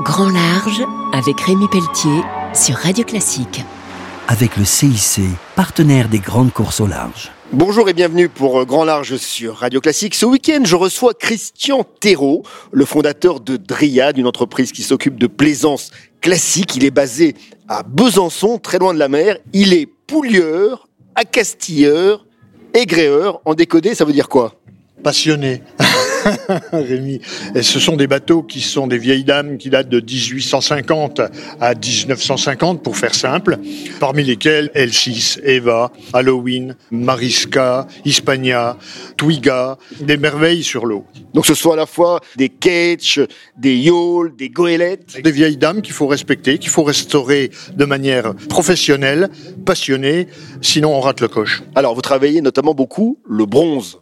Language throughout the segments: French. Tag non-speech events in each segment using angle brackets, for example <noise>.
Grand Large avec Rémi Pelletier sur Radio Classique. Avec le CIC, partenaire des grandes courses au large. Bonjour et bienvenue pour euh, Grand Large sur Radio Classique. Ce week-end, je reçois Christian Thérault, le fondateur de Dryad, une entreprise qui s'occupe de plaisance classique. Il est basé à Besançon, très loin de la mer. Il est poulieur, accastilleur, égréeur. En décodé, ça veut dire quoi? Passionné. <laughs> Rémi. Et ce sont des bateaux qui sont des vieilles dames qui datent de 1850 à 1950, pour faire simple, parmi lesquels L6, Eva, Halloween, Mariska, Hispania, Twiga, des merveilles sur l'eau. Donc ce sont à la fois des ketch, des yawls, des goélettes. Des vieilles dames qu'il faut respecter, qu'il faut restaurer de manière professionnelle, passionnée, sinon on rate le coche. Alors vous travaillez notamment beaucoup le bronze.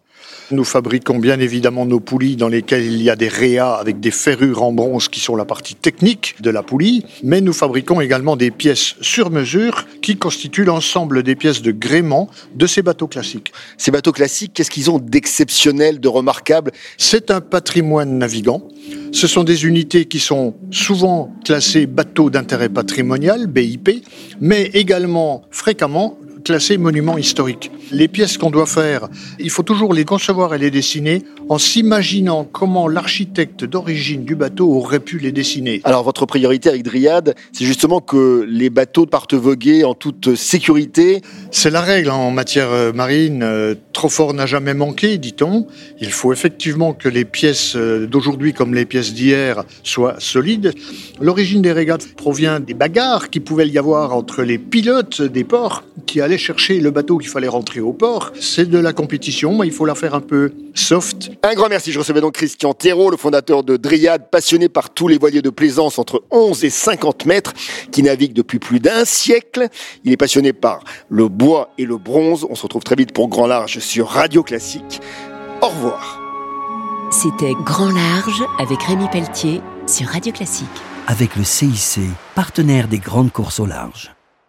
Nous fabriquons bien évidemment nos poulies dans lesquelles il y a des réas avec des ferrures en bronze qui sont la partie technique de la poulie, mais nous fabriquons également des pièces sur mesure qui constituent l'ensemble des pièces de gréement de ces bateaux classiques. Ces bateaux classiques, qu'est-ce qu'ils ont d'exceptionnel, de remarquable? C'est un patrimoine navigant. Ce sont des unités qui sont souvent classées bateaux d'intérêt patrimonial, BIP, mais également fréquemment classés monuments historiques. Les pièces qu'on doit faire, il faut toujours les concevoir et les dessiner en s'imaginant comment l'architecte d'origine du bateau aurait pu les dessiner. Alors votre priorité avec Dryad, c'est justement que les bateaux partent voguer en toute sécurité. C'est la règle en matière euh, marine. Euh, trop fort n'a jamais manqué, dit-on. Il faut effectivement que les pièces euh, d'aujourd'hui comme les pièces d'hier soient solides. L'origine des régates provient des bagarres qui pouvaient y avoir entre les pilotes des ports qui allaient chercher le bateau qu'il fallait rentrer au port. C'est de la compétition, mais il faut la faire un peu soft. Un grand merci. Je recevais donc Christian Thérault, le fondateur de Dryad, passionné par tous les voiliers de plaisance entre 11 et 50 mètres, qui navigue depuis plus d'un siècle. Il est passionné par le bois et le bronze. On se retrouve très vite pour Grand Large sur Radio Classique. Au revoir. C'était Grand Large avec Rémi Pelletier sur Radio Classique. Avec le CIC, partenaire des grandes courses au large.